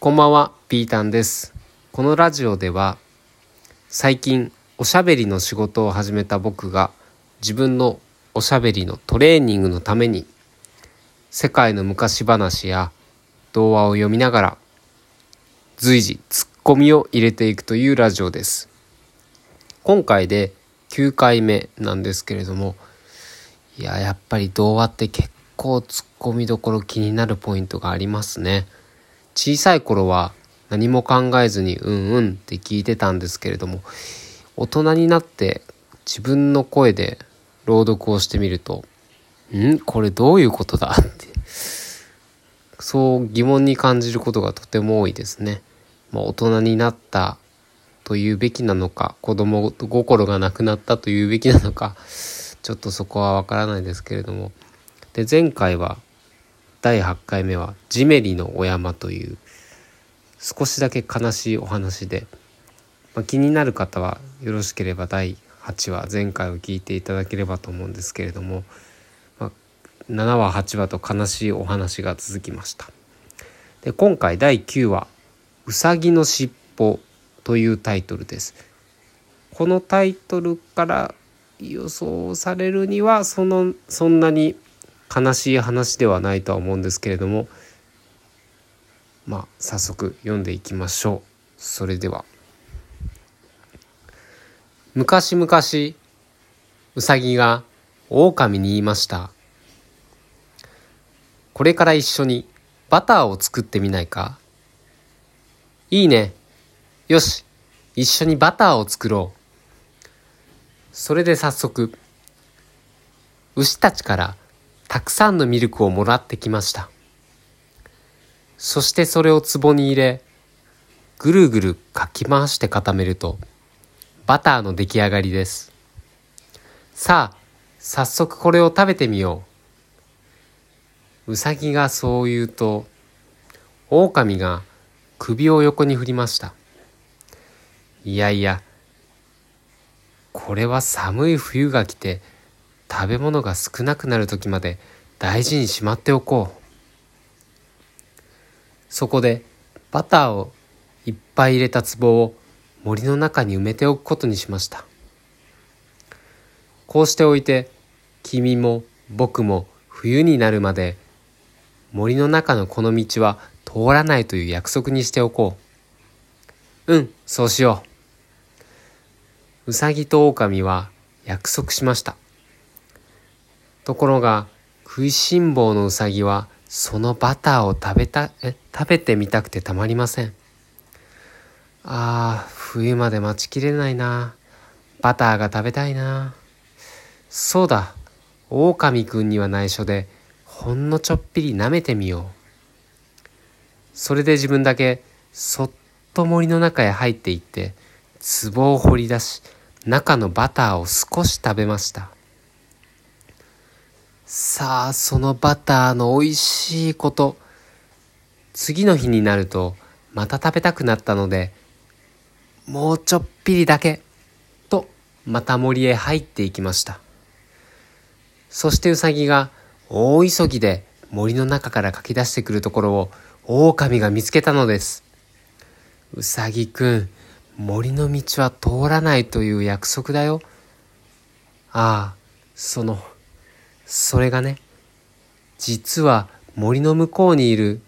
こんばんは、ピータンです。このラジオでは、最近おしゃべりの仕事を始めた僕が、自分のおしゃべりのトレーニングのために、世界の昔話や童話を読みながら、随時ツッコミを入れていくというラジオです。今回で9回目なんですけれども、いや、やっぱり童話って結構ツッコミどころ気になるポイントがありますね。小さい頃は何も考えずにうんうんって聞いてたんですけれども大人になって自分の声で朗読をしてみると「ん？これどういうことだ?」ってそう疑問に感じることがとても多いですね。まあ、大人になったというべきなのか子供心がなくなったというべきなのかちょっとそこはわからないですけれどもで前回は第8回目は「ジメリのお山」という少しだけ悲しいお話で、まあ、気になる方はよろしければ第8話前回を聞いていただければと思うんですけれども、まあ、7話8話と悲しいお話が続きました。で今回第9話「うさぎのしっぽ」というタイトルです。このタイトルから予想されるにはそのそんなに悲しい話ではないとは思うんですけれどもまあ早速読んでいきましょう。それでは。昔々うさぎが狼に言いました。これから一緒にバターを作ってみないか？いいね。よし。一緒にバターを作ろう。それで早速牛たちからたくさんのミルクをもらってきました。そしてそれを壺に入れ、ぐるぐるかき回して固めると、バターの出来上がりです。さあ、早速これを食べてみよう。うさぎがそう言うと、狼が首を横に振りました。いやいや、これは寒い冬が来て、食べ物が少なくなる時まで大事にしまっておこう。そこでバターをいっぱい入れた壺を森の中に埋めておくことにしました。こうしておいて君も僕も冬になるまで森の中のこの道は通らないという約束にしておこう。うんそうしよう。うさぎと狼は約束しました。ところが食いしん坊のうさぎはそのバターを食べたえ食べてみたくてたまりません。あー冬まで待ちきれないな。バターが食べたいな。そうだ。狼くんには内緒でほんのちょっぴり舐めてみよう。それで自分だけそっと森の中へ入っていって壺を掘り出し中のバターを少し食べました。さあそのバターの美味しいこと。次の日になるとまた食べたくなったのでもうちょっぴりだけとまた森へ入っていきました。そしてウサギが大急ぎで森の中から駆け出してくるところを狼が見つけたのです。うさぎくん森の道は通らないという約束だよ。ああそのそれがね実は森の向こうにいる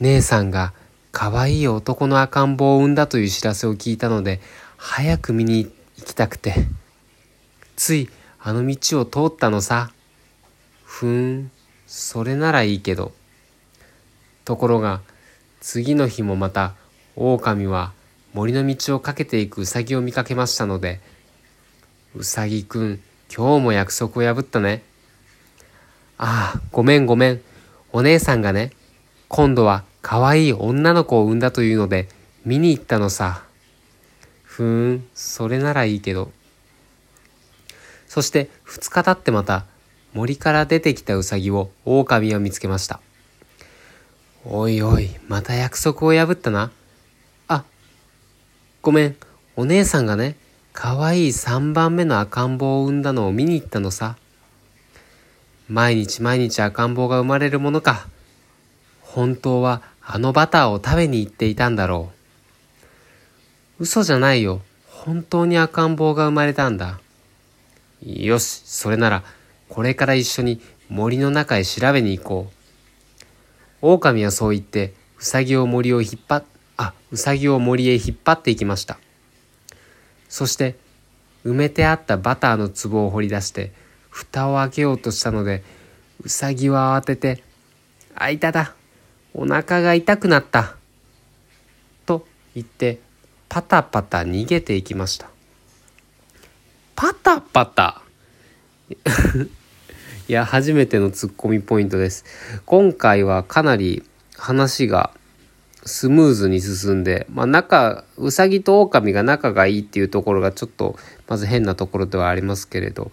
姉さんが可愛い男の赤ん坊を産んだという知らせを聞いたので早く見に行きたくて。ついあの道を通ったのさ。ふーんそれならいいけど。ところが次の日もまた狼は森の道を駆けていくウサギを見かけましたのでうさぎくん今日も約束を破ったね。ああ、ごめんごめん。お姉さんがね、今度は可愛い女の子を産んだというので見に行ったのさ。ふーん、それならいいけど。そして二日経ってまた森から出てきたウサギを狼は見つけました。おいおい、また約束を破ったな。あ、ごめん、お姉さんがね、かわいい3番目の赤ん坊を産んだのを見に行ったのさ。毎日毎日赤ん坊が生まれるものか。本当はあのバターを食べに行っていたんだろう。嘘じゃないよ。本当に赤ん坊が生まれたんだ。よし、それなら、これから一緒に森の中へ調べに行こう。狼はそう言って、うさぎを森を引っ張っ、あ、うさぎを森へ引っ張っていきました。そして、埋めてあったバターの壺を掘り出して、蓋を開けようとしたので、うさぎは慌てて、あいただ、お腹が痛くなった。と言って、パタパタ逃げていきました。パタパタ？いや、初めてのツッコミポイントです。今回はかなり話がスムーズに進んで、まあ仲、うさぎと狼が仲がいいっていうところがちょっと、まず変なところではありますけれど、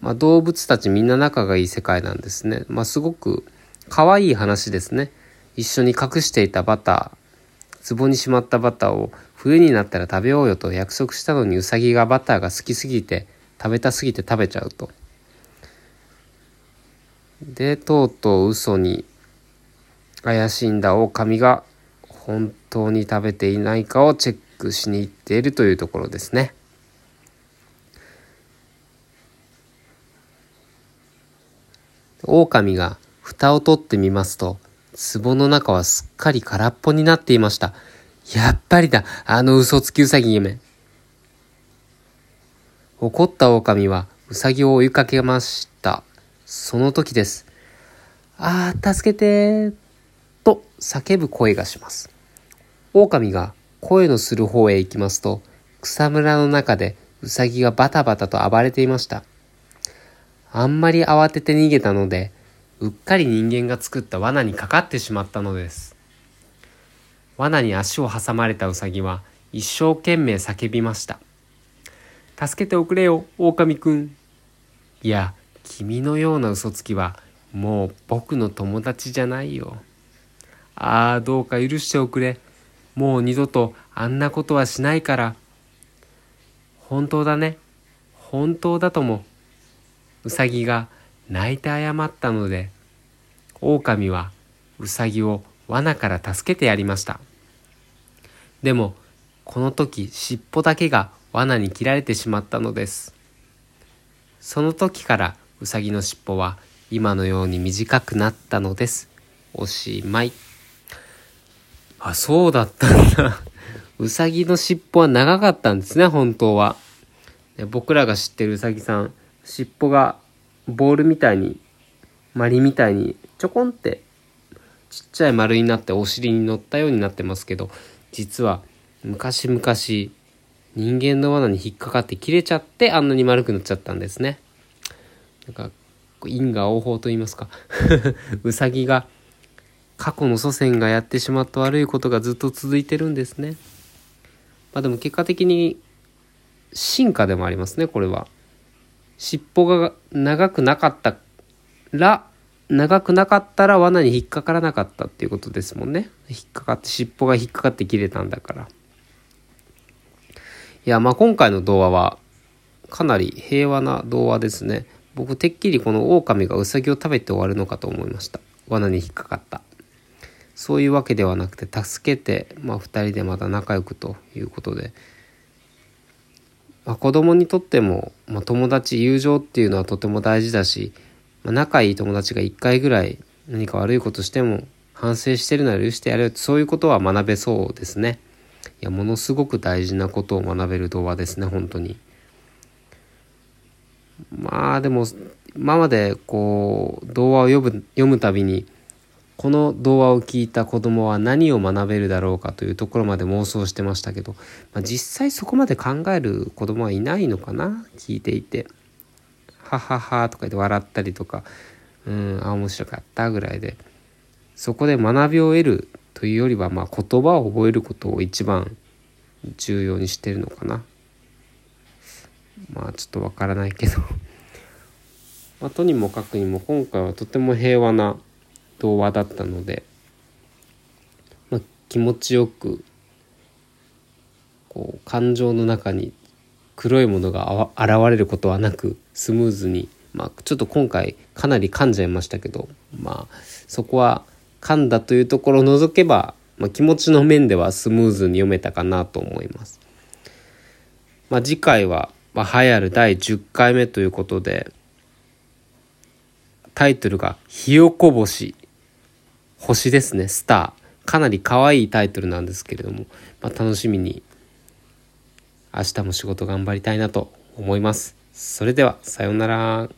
まあ動物たちみんな仲がいい世界なんですね。まあすごく可愛い話ですね。一緒に隠していたバター、壺にしまったバターを冬になったら食べようよと約束したのにうさぎがバターが好きすぎて、食べたすぎて食べちゃうと。で、とうとう嘘に怪しんだ狼が本当に食べていないかをチェックしに行っているというところですね。狼が蓋を取ってみますと、壺の中はすっかり空っぽになっていました。やっぱりだ、あの嘘つきうさぎ夢。怒った狼はうさぎを追いかけました。その時です。ああ、助けてと叫ぶ声がします。狼が声のする方へ行きますと、草むらの中でうさぎがバタバタと暴れていました。あんまり慌てて逃げたので、うっかり人間が作った罠にかかってしまったのです。罠に足を挟まれたうさぎは一生懸命叫びました。助けておくれよ、狼くん。いや、君のような嘘つきはもう僕の友達じゃないよ。ああ、どうか許しておくれ。もう二度とあんなことはしないから。本当だね。本当だとも。うさぎが泣いて謝ったので、狼はうさぎを罠から助けてやりました。でも、この時尻尾だけが罠に切られてしまったのです。その時からうさぎの尻尾は今のように短くなったのです。おしまい。あ、そうだったんだ。うさぎの尻尾は長かったんですね、本当は。僕らが知ってるうさぎさん、尻尾がボールみたいに、マリみたいにちょこんってちっちゃい丸になってお尻に乗ったようになってますけど、実は昔々人間の罠に引っかかって切れちゃってあんなに丸くなっちゃったんですね。なんか因果応報と言いますかうさぎが過去の祖先がやってしまった悪いことがずっと続いてるんですね。まあでも結果的に進化でもありますね、これは。尻尾が長くなかったら、長くなかったら罠に引っかからなかったっていうことですもんね。引っかかって、尻尾が引っかかって切れたんだから。いや、まあ今回の童話はかなり平和な童話ですね。僕てっきりこの狼がウサギを食べて終わるのかと思いました罠に引っかかったそういうわけではなくて助けて、まあ、2人でまた仲良くということで、まあ、子供にとっても、まあ、友達友情っていうのはとても大事だし、まあ、仲いい友達が1回ぐらい何か悪いことしても反省してるなら許してやる。そういうことは学べそうですね。いやものすごく大事なことを学べる童話ですね本当に。まあでも今までこう童話を読む読むたびにこの童話を聞いた子供は何を学べるだろうかというところまで妄想してましたけど、まあ、実際そこまで考える子供はいないのかな？聞いていて「ははは」とか言って笑ったりとか「うんあ面白かった」ぐらいで。そこで学びを得るというよりは、まあ、言葉を覚えることを一番重要にしてるのかな？まあちょっとわからないけど。まあ、とにもかくにも今回はとても平和な童話だったので、まあ、気持ちよくこう感情の中に黒いものが現れることはなくスムーズに、まあ、ちょっと今回かなり噛んじゃいましたけど、まあ、そこは噛んだというところを除けば、まあ、気持ちの面ではスムーズに読めたかなと思います。まあ、次回は、まあ、流行る第10回目ということで、タイトルが「ひよこ星」星ですね。スター。かなり可愛いタイトルなんですけれども、まあ、楽しみに明日も仕事頑張りたいなと思います。それではさようなら。